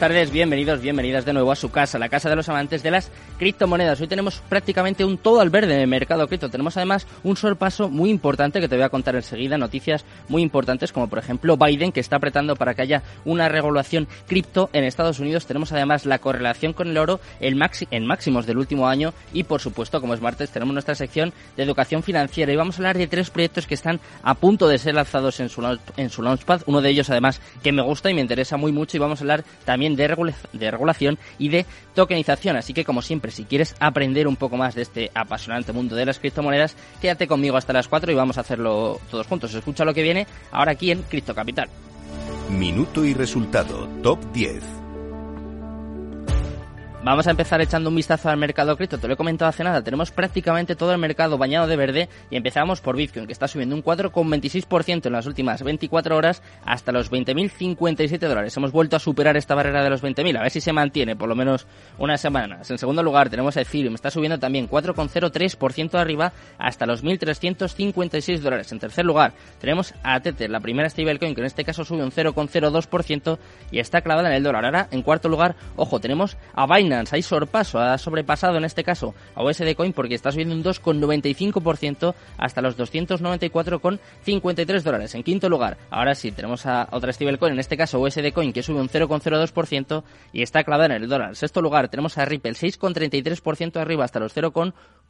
Tardes, bienvenidos, bienvenidas de nuevo a su casa, la casa de los amantes de las criptomonedas. Hoy tenemos prácticamente un todo al verde en el mercado cripto. Tenemos además un sorpaso muy importante que te voy a contar enseguida, noticias muy importantes como por ejemplo Biden que está apretando para que haya una regulación cripto en Estados Unidos. Tenemos además la correlación con el oro en máximos del último año y por supuesto, como es martes, tenemos nuestra sección de educación financiera y vamos a hablar de tres proyectos que están a punto de ser lanzados en su, en su launchpad. Uno de ellos además que me gusta y me interesa muy mucho y vamos a hablar también de, de regulación y de tokenización. Así que, como siempre, si quieres aprender un poco más de este apasionante mundo de las criptomonedas, quédate conmigo hasta las 4 y vamos a hacerlo todos juntos. Escucha lo que viene ahora aquí en Cripto Capital. Minuto y resultado, top 10. Vamos a empezar echando un vistazo al mercado cripto. Te lo he comentado hace nada. Tenemos prácticamente todo el mercado bañado de verde y empezamos por Bitcoin, que está subiendo un 4,26% en las últimas 24 horas hasta los 20.057 dólares. Hemos vuelto a superar esta barrera de los 20.000. A ver si se mantiene por lo menos unas semanas. En segundo lugar tenemos a Ethereum. Está subiendo también 4,03% arriba hasta los 1.356 dólares. En tercer lugar tenemos a Tether, la primera stablecoin, que en este caso sube un 0,02% y está clavada en el dólar. Ahora, en cuarto lugar, ojo, tenemos a Binance hay sorpaso, ha sobrepasado en este caso a USD Coin porque está subiendo un 2,95% hasta los 294,53 dólares. En quinto lugar, ahora sí, tenemos a otra stablecoin, en este caso USD Coin, que sube un 0,02% y está clavada en el dólar. En sexto lugar, tenemos a Ripple, 6,33% arriba hasta los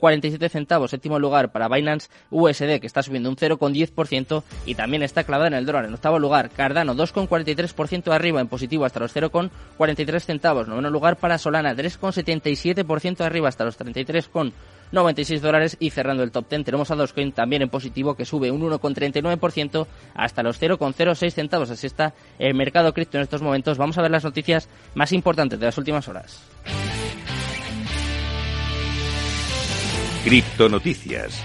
0,47 centavos. Séptimo lugar para Binance USD, que está subiendo un 0,10% y también está clavada en el dólar. En octavo lugar, Cardano, 2,43% arriba en positivo hasta los 0,43 centavos. Noveno lugar para Solana, 3,77% arriba hasta los 33,96 dólares y cerrando el top 10 tenemos a Dogecoin también en positivo que sube un 1,39% hasta los 0,06 centavos. Así está el mercado cripto en estos momentos. Vamos a ver las noticias más importantes de las últimas horas. Cripto Noticias.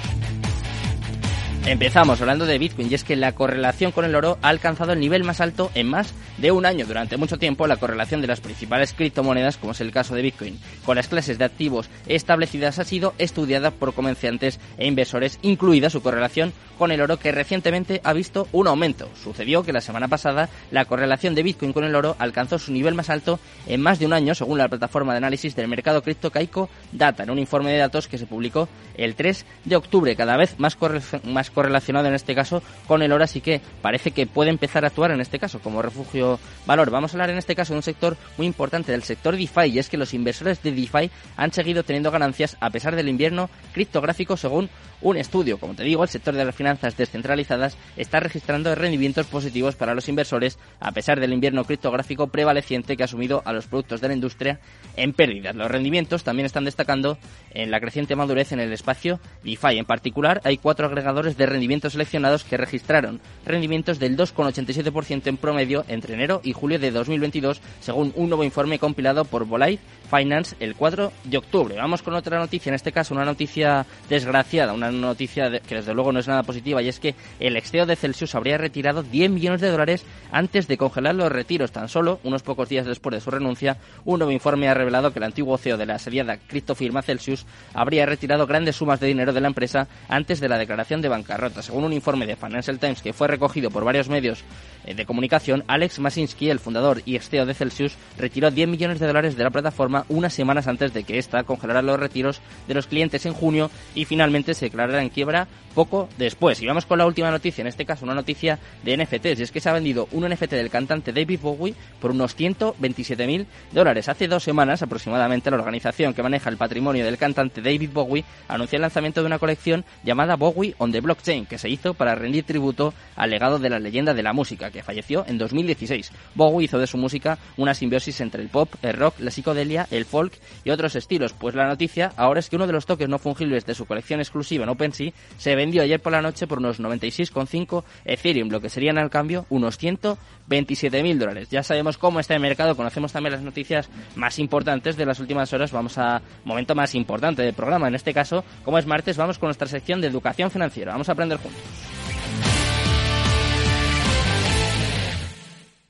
Empezamos hablando de Bitcoin y es que la correlación con el oro ha alcanzado el nivel más alto en más de un año. Durante mucho tiempo la correlación de las principales criptomonedas, como es el caso de Bitcoin, con las clases de activos establecidas ha sido estudiada por comerciantes e inversores, incluida su correlación con el oro que recientemente ha visto un aumento. Sucedió que la semana pasada la correlación de Bitcoin con el oro alcanzó su nivel más alto en más de un año, según la plataforma de análisis del mercado cripto Kaiko Data, en un informe de datos que se publicó el 3 de octubre, cada vez más, más correlacionado en este caso con el oro, así que parece que puede empezar a actuar en este caso como refugio valor. Vamos a hablar en este caso de un sector muy importante, del sector DeFi, y es que los inversores de DeFi han seguido teniendo ganancias a pesar del invierno criptográfico según un estudio. Como te digo, el sector de las finanzas descentralizadas está registrando rendimientos positivos para los inversores a pesar del invierno criptográfico prevaleciente que ha sumido a los productos de la industria en pérdidas. Los rendimientos también están destacando en la creciente madurez en el espacio DeFi. En particular, hay cuatro agregadores de rendimientos seleccionados que registraron rendimientos del 2,87% en promedio entre enero y julio de 2022, según un nuevo informe compilado por Bolide Finance el 4 de octubre. Vamos con otra noticia, en este caso una noticia desgraciada, una noticia que desde luego no es nada positiva y es que el ex de Celsius habría retirado 10 millones de dólares antes de congelar los retiros. Tan solo unos pocos días después de su renuncia, un nuevo informe ha revelado que el antiguo CEO de la asediada criptofirma Celsius habría retirado grandes sumas de dinero de la empresa antes de la declaración de bancarrota. Según un informe de Financial Times que fue recogido por varios medios eh, de comunicación, Alex Masinski, el fundador y ex CEO de Celsius, retiró 10 millones de dólares de la plataforma unas semanas antes de que ésta congelara los retiros de los clientes en junio y finalmente se declarara en quiebra poco después. Y vamos con la última noticia, en este caso una noticia de NFTs, y es que se ha vendido un NFT del cantante David Bowie por unos 127.000 dólares. Hace dos semanas aproximadamente la organización que maneja el patrimonio del cantante David Bowie anunció el lanzamiento de una colección llamada Bowie on the Blockchain, que se hizo para rendir tributo al legado de la leyenda de la música, que falleció en 2016. 2016. Bowie hizo de su música una simbiosis entre el pop, el rock, la psicodelia, el folk y otros estilos. Pues la noticia ahora es que uno de los toques no fungibles de su colección exclusiva en OpenSea se vendió ayer por la noche por unos 96,5 Ethereum, lo que serían al cambio unos 127.000 dólares. Ya sabemos cómo está el mercado, conocemos también las noticias más importantes de las últimas horas. Vamos a momento más importante del programa. En este caso, como es martes, vamos con nuestra sección de educación financiera. Vamos a aprender juntos.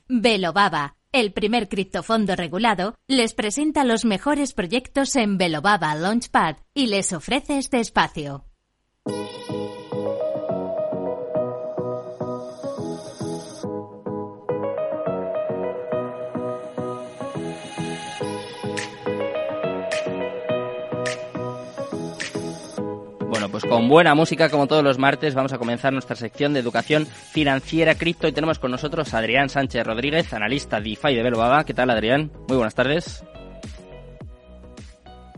Velobaba, el primer criptofondo regulado, les presenta los mejores proyectos en Velobaba Launchpad y les ofrece este espacio. Pues con buena música, como todos los martes, vamos a comenzar nuestra sección de educación financiera cripto y tenemos con nosotros a Adrián Sánchez Rodríguez, analista DeFi de Belobaba. ¿Qué tal, Adrián? Muy buenas tardes.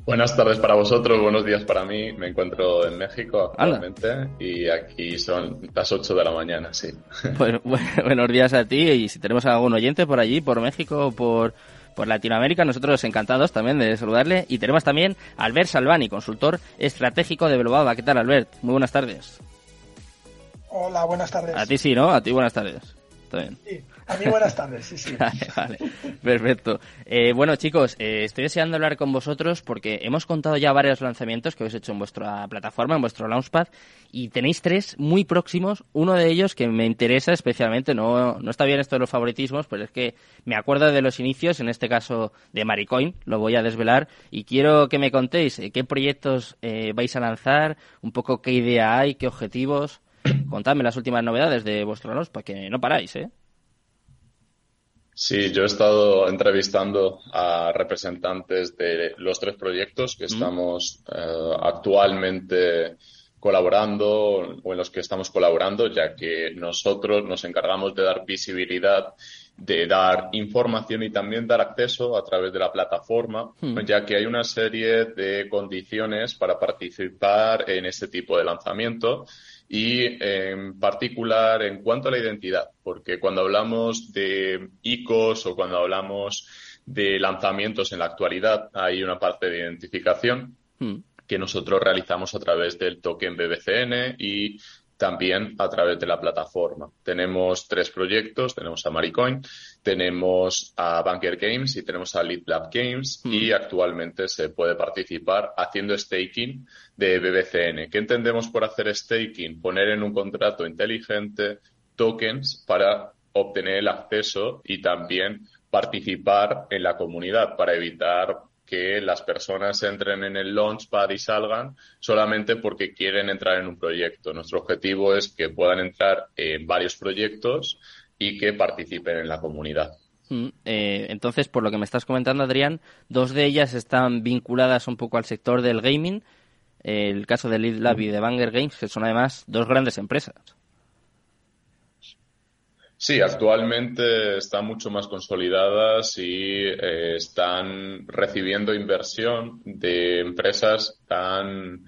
Buenas tardes para vosotros, buenos días para mí. Me encuentro en México actualmente y aquí son las 8 de la mañana, sí. Bueno, buenos días a ti y si tenemos algún oyente por allí, por México o por por Latinoamérica. Nosotros encantados también de saludarle. Y tenemos también a Albert Salvani, consultor estratégico de Belobaba. ¿Qué tal, Albert? Muy buenas tardes. Hola, buenas tardes. A ti sí, ¿no? A ti buenas tardes. Está bien. Sí. A mí buenas tardes, sí, sí. vale, perfecto. Eh, bueno, chicos, eh, estoy deseando hablar con vosotros porque hemos contado ya varios lanzamientos que habéis hecho en vuestra plataforma, en vuestro Launchpad, y tenéis tres muy próximos. Uno de ellos que me interesa especialmente, no, no está bien esto de los favoritismos, pero es que me acuerdo de los inicios, en este caso de Maricoin, lo voy a desvelar, y quiero que me contéis eh, qué proyectos vais a lanzar, un poco qué idea hay, qué objetivos. Contadme las últimas novedades de vuestro Launchpad, que no paráis, ¿eh? Sí, yo he estado entrevistando a representantes de los tres proyectos que estamos eh, actualmente colaborando o en los que estamos colaborando, ya que nosotros nos encargamos de dar visibilidad, de dar información y también dar acceso a través de la plataforma, ya que hay una serie de condiciones para participar en este tipo de lanzamiento y en particular en cuanto a la identidad, porque cuando hablamos de ICOs o cuando hablamos de lanzamientos en la actualidad hay una parte de identificación hmm. que nosotros realizamos a través del token BBCN y también a través de la plataforma. Tenemos tres proyectos, tenemos a Maricoin, tenemos a Banker Games y tenemos a Lead Lab Games mm. y actualmente se puede participar haciendo staking de BBCN. ¿Qué entendemos por hacer staking? Poner en un contrato inteligente tokens para obtener el acceso y también participar en la comunidad para evitar que las personas entren en el Launchpad y salgan solamente porque quieren entrar en un proyecto. Nuestro objetivo es que puedan entrar en varios proyectos y que participen en la comunidad. Mm, eh, entonces, por lo que me estás comentando, Adrián, dos de ellas están vinculadas un poco al sector del gaming. el caso de Lead Lab y de Banger Games, que son además dos grandes empresas. Sí, actualmente están mucho más consolidadas y eh, están recibiendo inversión de empresas tan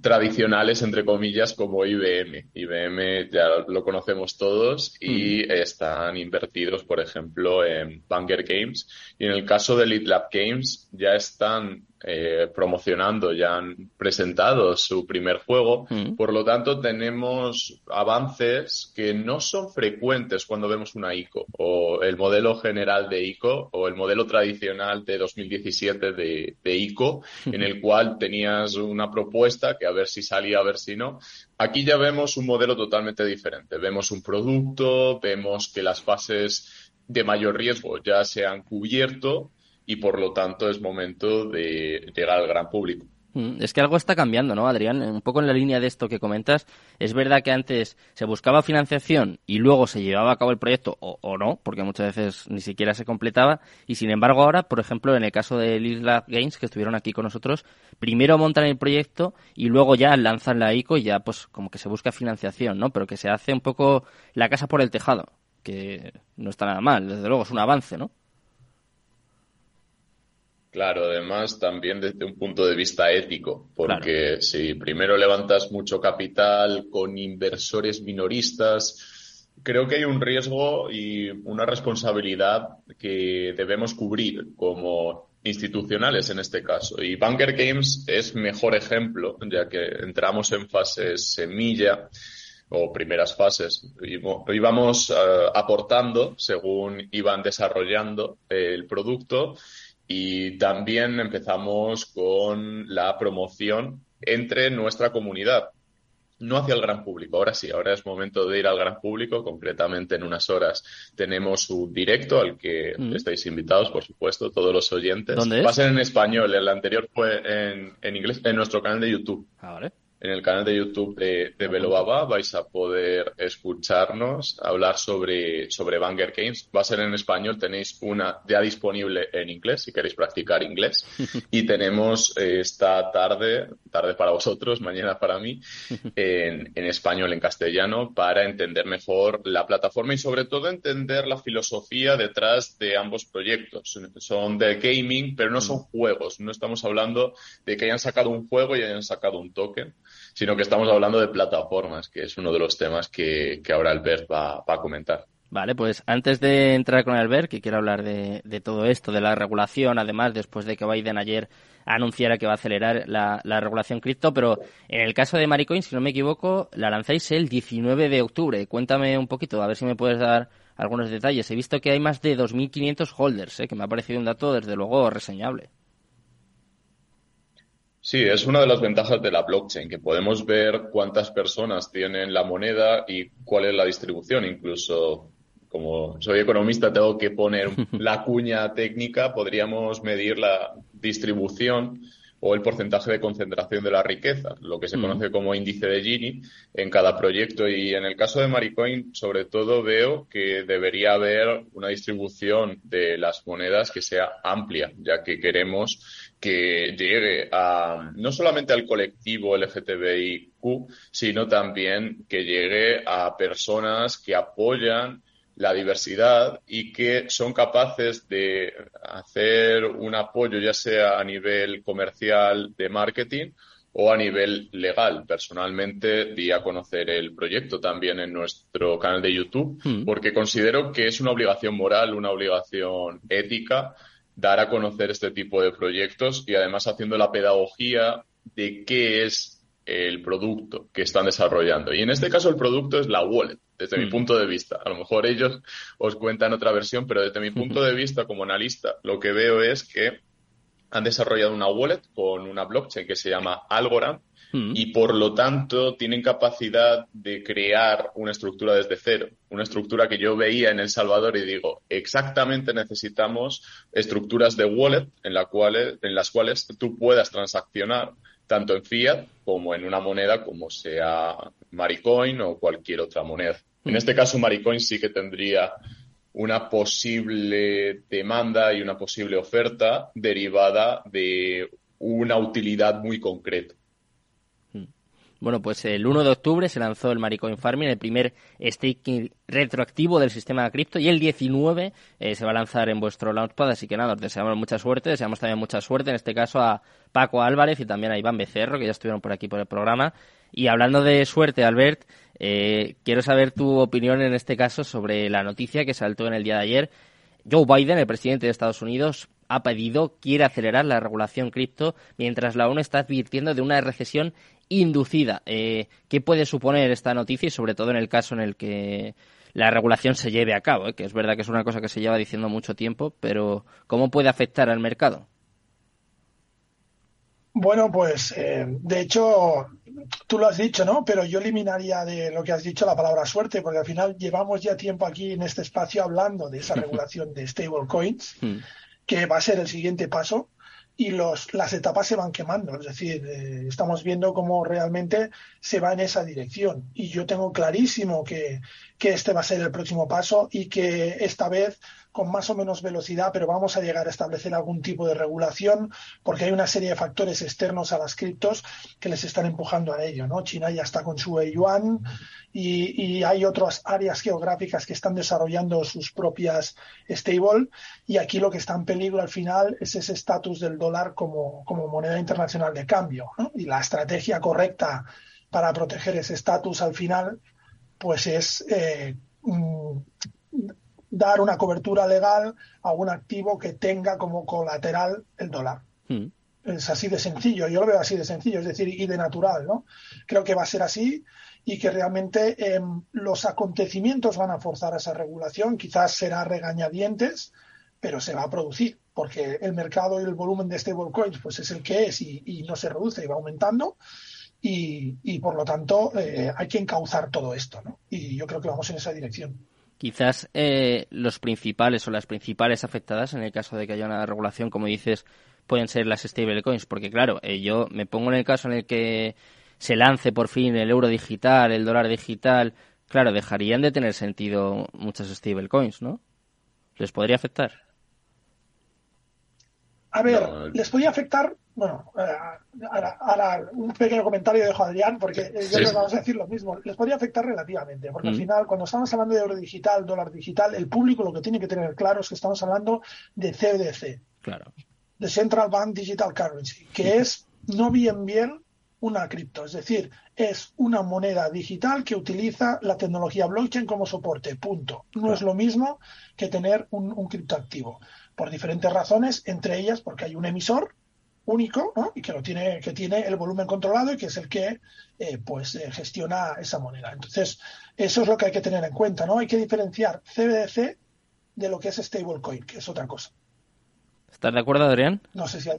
tradicionales, entre comillas, como IBM. IBM ya lo conocemos todos y están invertidos, por ejemplo, en Banger Games. Y en el caso de Lead Lab Games ya están eh, promocionando, ya han presentado su primer juego. Mm. Por lo tanto, tenemos avances que no son frecuentes cuando vemos una ICO o el modelo general de ICO o el modelo tradicional de 2017 de, de ICO, en el cual tenías una propuesta que a ver si salía, a ver si no. Aquí ya vemos un modelo totalmente diferente. Vemos un producto, vemos que las fases de mayor riesgo ya se han cubierto y por lo tanto es momento de llegar al gran público. Mm, es que algo está cambiando, ¿no, Adrián? Un poco en la línea de esto que comentas. Es verdad que antes se buscaba financiación y luego se llevaba a cabo el proyecto, o, no, porque muchas veces ni siquiera se completaba. Y sin embargo, ahora, por ejemplo, en el caso de Lab Games, que estuvieron aquí con nosotros, primero montan el proyecto y luego ya lanzan la ICO y ya, pues, como que se busca financiación, ¿no? Pero que se hace un poco la casa por el tejado, que no está nada mal, desde luego, es un avance, ¿no? Claro, además también desde un punto de vista ético, porque si primero levantas mucho capital con inversores minoristas, creo que hay un riesgo y una responsabilidad que debemos cubrir como institucionales en este caso. Y Bunker Games es mejor ejemplo, ya que entramos en fases semilla o primeras fases. Íbamos uh, aportando según iban desarrollando el producto y también empezamos con la promoción entre nuestra comunidad no hacia el gran público. Ahora sí, ahora es momento de ir al gran público. Concretamente, en unas horas tenemos un directo al que mm. estáis invitados, por supuesto, todos los oyentes. ¿Dónde Va a ser en español. El anterior fue en, en inglés, en nuestro canal de YouTube. Ah, vale en el canal de YouTube de, de Belobaba vais a poder escucharnos hablar sobre, sobre Banger Games. Va a ser en español, tenéis una ya disponible en inglés si queréis practicar inglés. Y tenemos eh, esta tarde, tarde para vosotros, mañana para mí, en, en español, en castellano, para entender mejor la plataforma y sobre todo entender la filosofía detrás de ambos proyectos. Son de gaming, pero no son mm. juegos. No estamos hablando de que hayan sacado un juego y hayan sacado un token sino que estamos hablando de plataformas, que es uno de los temas que, ahora Albert va, a comentar. Vale, pues antes de entrar con Albert, que quiero hablar de, todo esto, de la regulación, además, después de que Biden ayer anunciara que va a acelerar la, regulación cripto, pero en el caso de Maricoin, si no me equivoco, la lanzáis el 19 de octubre. Cuéntame un poquito, a ver si me puedes dar algunos detalles. He visto que hay más de 2.500 holders, ¿eh? que me ha parecido un dato, desde luego, reseñable. Sí, es una de las ventajas de la blockchain, que podemos ver cuántas personas tienen la moneda y cuál es la distribución. Incluso, como soy economista, tengo que poner la cuña técnica, podríamos medir la distribución o el porcentaje de concentración de la riqueza, lo que se conoce como índice de Gini en cada proyecto. Y en el caso de Maricoin, sobre todo veo que debería haber una distribución de las monedas que sea amplia, ya que queremos que llegue a no solamente al colectivo LGTBIQ, sino también que llegue a personas que apoyan la diversidad y que son capaces de hacer un apoyo ya sea a nivel comercial de marketing o a nivel legal. Personalmente di a conocer el proyecto también en nuestro canal de YouTube hmm. porque considero que es una obligación moral, una obligación ética dar a conocer este tipo de proyectos y además haciendo la pedagogía de qué es el producto que están desarrollando. Y en este caso el producto es la wallet, desde mi mm. punto de vista. A lo mejor ellos os cuentan otra versión, pero desde mi punto de vista como analista, lo que veo es que han desarrollado una wallet con una blockchain que se llama Algorand Mm. y por lo tanto tienen capacidad de crear una estructura desde cero, una estructura que yo veía en El Salvador y digo, exactamente necesitamos estructuras de wallet en, la en las cuales tú puedas transaccionar tanto en fiat como en una moneda como sea Maricoin o cualquier otra moneda. En mm. este caso, Maricoin sí que tendría una posible demanda y una posible oferta derivada de una utilidad muy concreta. Bueno, pues el 1 de octubre se lanzó el Maricoin Farming, el primer staking retroactivo del sistema de cripto, y el 19 eh, se va a lanzar en vuestro Launchpad, así que nada, os deseamos mucha suerte, deseamos también mucha suerte, en este caso a Paco Álvarez y también a Iván Becerro, que ya estuvieron por aquí por el programa. Y hablando de suerte, Albert, eh, quiero saber tu opinión en este caso sobre la noticia que saltó en el día de ayer. Joe Biden, el presidente de Estados Unidos, ha pedido, quiere acelerar la regulación cripto, mientras la ONU está advirtiendo de una recesión inducida. Eh, ¿Qué puede suponer esta noticia y sobre todo en el caso en el que la regulación se lleve a cabo? Eh? Que es verdad que es una cosa que se lleva diciendo mucho tiempo, pero ¿cómo puede afectar al mercado? Bueno, pues eh, de hecho, tú lo has dicho, ¿no? Pero yo eliminaría de lo que has dicho la palabra suerte, porque al final llevamos ya tiempo aquí en este espacio hablando de esa regulación de stablecoins, hmm. que va a ser el siguiente paso y los, las etapas se van quemando. Es decir, eh, estamos viendo cómo realmente se va en esa dirección. Y yo tengo clarísimo que, que este va a ser el próximo paso y que esta vez con más o menos velocidad, pero vamos a llegar a establecer algún tipo de regulación porque hay una serie de factores externos a las criptos que les están empujando a ello. ¿no? China ya está con su yuan y, hay otras áreas geográficas que están desarrollando sus propias stable y aquí lo que está en peligro al final es ese estatus del dólar como, como moneda internacional de cambio y la estrategia correcta para proteger ese estatus al final pues es eh, mm, dar una cobertura legal a un activo que tenga como colateral el dólar. Hmm. Es así de sencillo, yo lo veo así de sencillo, es decir, y de natural, ¿no? Creo que va a ser así y que realmente em, los acontecimientos van a forzar esa regulación, quizás será regañadientes, pero se va a producir, porque el mercado y el volumen de stablecoins pues es el que es y, no se reduce y va aumentando. Y, por lo tanto eh, hay que encauzar todo esto, ¿no? Y yo creo que vamos en esa dirección. Quizás eh, los principales o las principales afectadas en el caso de que haya una regulación, como dices, pueden ser las stablecoins, porque claro, eh, yo me pongo en el caso en el que se lance por fin el euro digital, el dólar digital, claro, dejarían de tener sentido muchas stablecoins, ¿no? ¿Les podría afectar? A ver, les podría afectar, bueno, eh, ahora, un pequeño comentario dejo a Adrián, porque eh, yo les vamos a decir lo mismo. Les podría afectar relativamente, porque al mm. final, cuando estamos hablando de euro digital, dólar digital, el público lo que tiene que tener claro es que estamos hablando de CBDC. Claro. De Central Bank Digital Currency, que es no bien bien una cripto, es decir, es una moneda digital que utiliza la tecnología blockchain como soporte, punto. No es lo mismo que tener un, un criptoactivo, por diferentes razones, entre ellas porque hay un emisor único y que lo tiene que tiene el volumen controlado y que es el que eh, pues eh, gestiona esa moneda. Entonces eso es lo que hay que tener en cuenta no hay que diferenciar CBDC de lo que es stablecoin que es otra cosa. ¿estás de acuerdo Adrián? no sé si hay...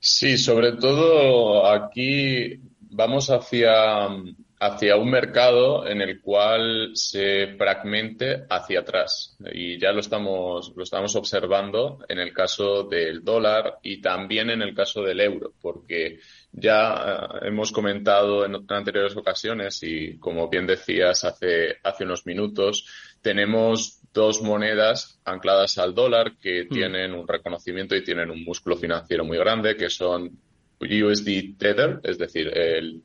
Sí, sobre todo aquí vamos hacia, hacia un mercado en el cual se fragmente hacia atrás. Y ya lo estamos, lo estamos observando en el caso del dólar y también en el caso del euro, porque ya eh, hemos comentado en anteriores ocasiones y como bien decías hace, hace unos minutos, tenemos dos monedas ancladas al dólar que hmm. tienen un reconocimiento y tienen un músculo financiero muy grande, que son USD Tether, es decir, el,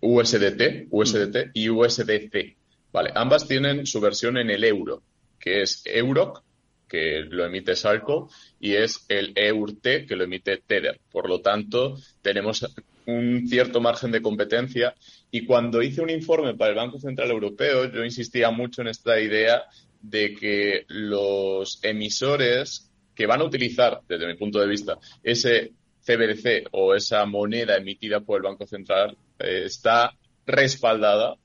USDT, USDT y USDC. Vale, ambas tienen su versión en el euro, que es EUROC, que lo emite Salco, y es el EURT, que lo emite Tether. Por lo tanto, tenemos un cierto margen de competencia. Y cuando hice un informe para el Banco Central Europeo, yo insistía mucho en esta idea de que los emisores que van a utilizar, desde mi punto de vista, ese CBDC o esa moneda emitida por el Banco Central eh, está respaldada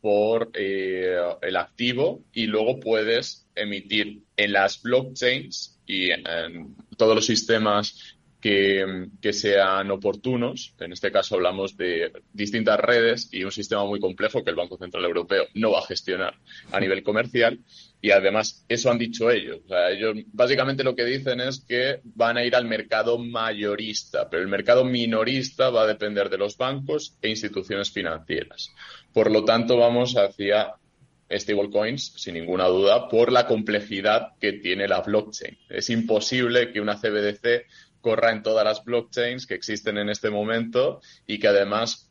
por eh, el activo y luego puedes emitir en las blockchains y en todos los sistemas que, sean oportunos. En este caso hablamos de distintas redes y un sistema muy complejo que el Banco Central Europeo no va a gestionar a nivel comercial. Y además, eso han dicho ellos. O sea, ellos básicamente lo que dicen es que van a ir al mercado mayorista, pero el mercado minorista va a depender de los bancos e instituciones financieras. Por lo tanto, vamos hacia stablecoins, sin ninguna duda, por la complejidad que tiene la blockchain. Es imposible que una CBDC corra en todas las blockchains que existen en este momento y que además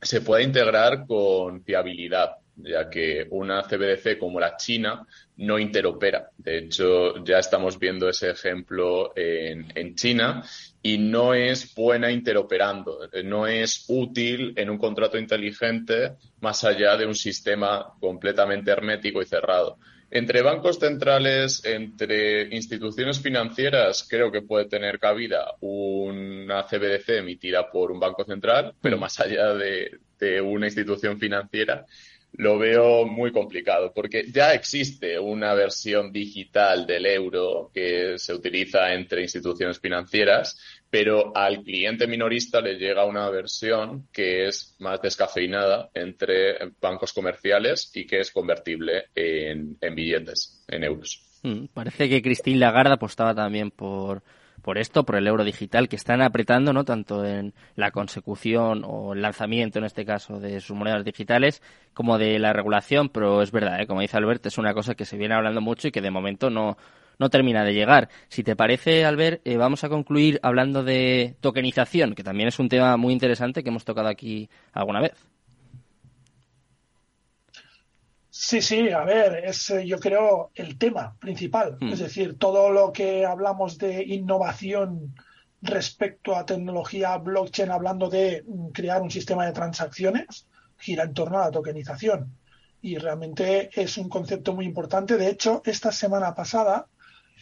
se pueda integrar con fiabilidad, ya que una CBDC como la China no interopera. De hecho, ya estamos viendo ese ejemplo en, en China y no es buena interoperando, no es útil en un contrato inteligente más allá de un sistema completamente hermético y cerrado. Entre bancos centrales, entre instituciones financieras, creo que puede tener cabida una CBDC emitida por un banco central, pero mm. más allá de, una institución financiera, lo veo muy complicado, porque ya existe una versión digital del euro que se utiliza entre instituciones financieras, pero al cliente minorista le llega una versión que es más descafeinada entre bancos comerciales y que es convertible en, billetes, en euros. Mm, parece que Christine Lagarde apostaba también por, por esto, por el euro digital, que están apretando no tanto en la consecución o el lanzamiento, en este caso, de sus monedas digitales, como de la regulación, pero es verdad, ¿eh? como dice Albert, es una cosa que se viene hablando mucho y que de momento no, no termina de llegar. Si te parece, Albert, eh, vamos a concluir hablando de tokenización, que también es un tema muy interesante que hemos tocado aquí alguna vez. Sí, sí, a ver, es eh, yo creo el tema principal. Hmm. Es decir, todo lo que hablamos de innovación respecto a tecnología blockchain, hablando de mm, crear un sistema de transacciones, gira en torno a la tokenización y realmente es un concepto muy importante. De hecho, esta semana pasada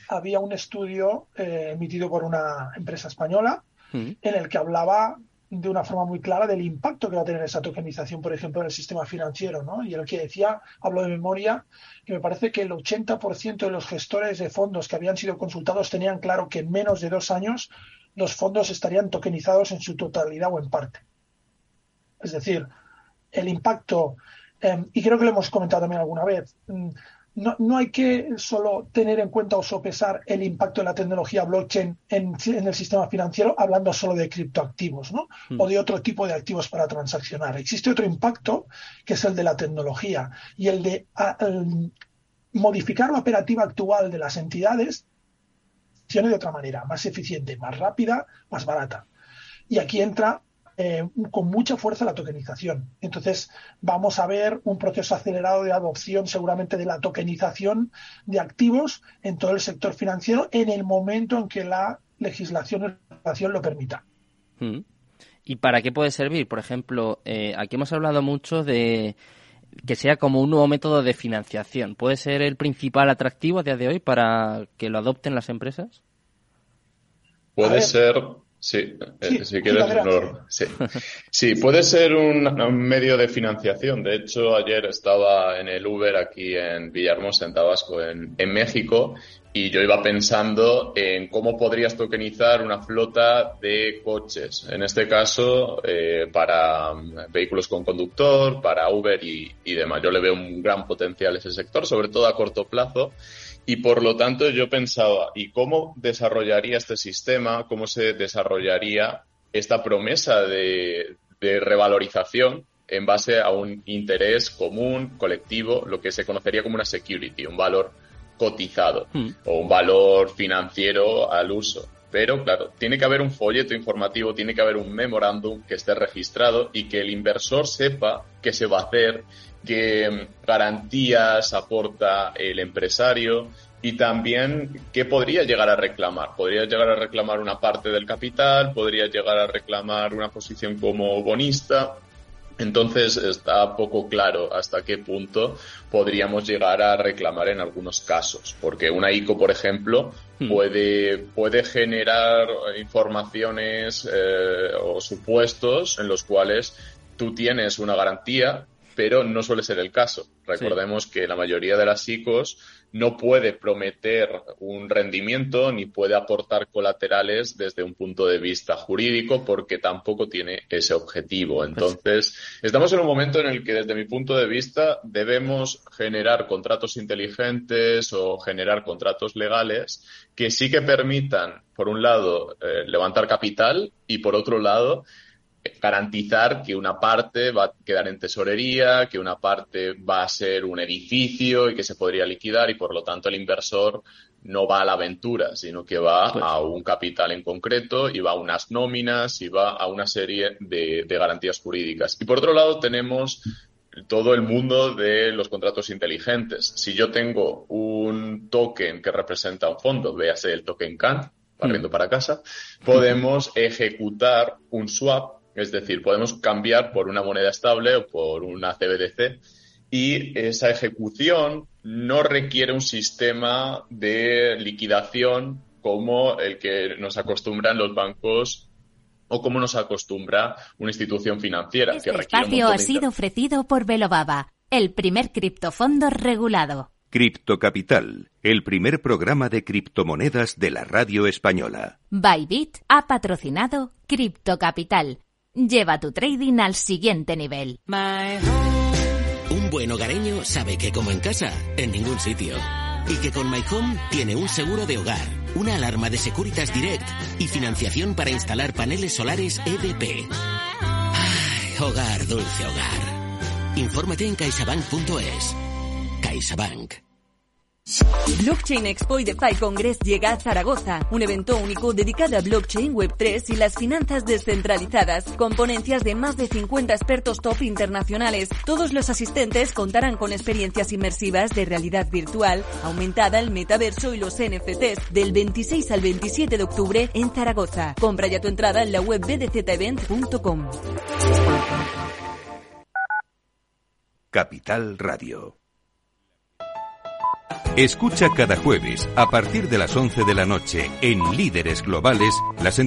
había un estudio eh, emitido por una empresa española mm. en el que hablaba de una forma muy clara del impacto que va a tener esa tokenización, por ejemplo, en el sistema financiero, ¿no? Y el que decía, hablo de memoria, que me parece que el 80% de los gestores de fondos que habían sido consultados tenían claro que en menos de dos años los fondos estarían tokenizados en su totalidad o en parte. Es decir, el impacto, em, y creo que lo hemos comentado también alguna vez, mm, no, no, hay que solo tener en cuenta o sopesar el impacto de la tecnología blockchain en, el sistema financiero hablando solo de criptoactivos ¿no? Hmm. o de otro tipo de activos para transaccionar. Existe otro impacto que es el de la tecnología y el de modificar la operativa actual de las entidades de otra manera, más eficiente, más rápida, más barata. Y aquí entra eh, con mucha fuerza la tokenización. Entonces, vamos a ver un proceso acelerado de adopción seguramente de la tokenización de activos en todo el sector financiero en el momento en que la legislación lo permita. Mm. ¿Y para qué puede servir? Por ejemplo, eh, aquí hemos hablado mucho de que sea como un nuevo método de financiación. ¿Puede ser el principal atractivo a día de hoy para que lo adopten las empresas? Puede ser Sí, eh, si quieres, sí. sí. puede ser un, medio de financiación. De hecho, ayer estaba en el Uber aquí en Villahermosa, en Tabasco, en, México, y yo iba pensando en cómo podrías tokenizar una flota de coches. En este caso, eh, para vehículos con conductor, para Uber y, y demás. Yo le veo un gran potencial a ese sector, sobre todo a corto plazo. Y por lo tanto yo pensaba, ¿y cómo desarrollaría este sistema? ¿Cómo se desarrollaría esta promesa de, revalorización en base a un interés común, colectivo, lo que se conocería como una security, un valor cotizado hmm. o un valor financiero al uso. Pero claro, tiene que haber un folleto informativo, tiene que haber un memorándum que esté registrado y que el inversor sepa qué se va a hacer, qué garantías aporta el empresario y también qué podría llegar a reclamar. Podría llegar a reclamar una parte del capital, podría llegar a reclamar una posición como bonista. Entonces está poco claro hasta qué punto podríamos llegar a reclamar en algunos casos, porque una ICO, por ejemplo, hmm. puede, puede generar informaciones eh, o supuestos en los cuales tú tienes una garantía, pero no suele ser el caso. Recordemos que la mayoría de las ICOs no puede prometer un rendimiento ni puede aportar colaterales desde un punto de vista jurídico porque tampoco tiene ese objetivo. Entonces, estamos en un momento en el que desde mi punto de vista debemos generar contratos inteligentes o generar contratos legales que sí que permitan, por un lado, eh, levantar capital y por otro lado, garantizar que una parte va a quedar en tesorería, que una parte va a ser un edificio y que se podría liquidar y por lo tanto el inversor no va a la aventura, sino que va pues a un capital en concreto y va a unas nóminas y va a una serie de, de garantías jurídicas. Y por otro lado tenemos todo el mundo de los contratos inteligentes. Si yo tengo un token que representa un fondo, véase el token CAN, barriendo mm. para casa, podemos ejecutar un swap es decir, podemos cambiar por una moneda estable o por una CBDC y esa ejecución no requiere un sistema de liquidación como el que nos acostumbran los bancos o como nos acostumbra una institución financiera. Este espacio ha sido ofrecido por Velobaba, el primer criptofondo regulado. Cripto Capital, el primer programa de criptomonedas de la radio española. Bybit ha patrocinado Cripto Capital Lleva tu trading al siguiente nivel. Un buen hogareño sabe que como en casa, en ningún sitio. Y que con My Home tiene un seguro de hogar, una alarma de Securitas Direct y financiación para instalar paneles solares EDP. hogar, dulce hogar. Infórmate en caixabank.es. CaixaBank. Blockchain Expo y DeFi Congress llega a Zaragoza, un evento único dedicado a blockchain, Web3 y las finanzas descentralizadas, con ponencias de más de 50 expertos top internacionales. Todos los asistentes contarán con experiencias inmersivas de realidad virtual, aumentada, el metaverso y los NFTs del 26 al 27 de octubre en Zaragoza. Compra ya tu entrada en la web bdzevent.com. Capital Radio. Escucha cada jueves, a partir de las 11 de la noche, en Líderes Globales, las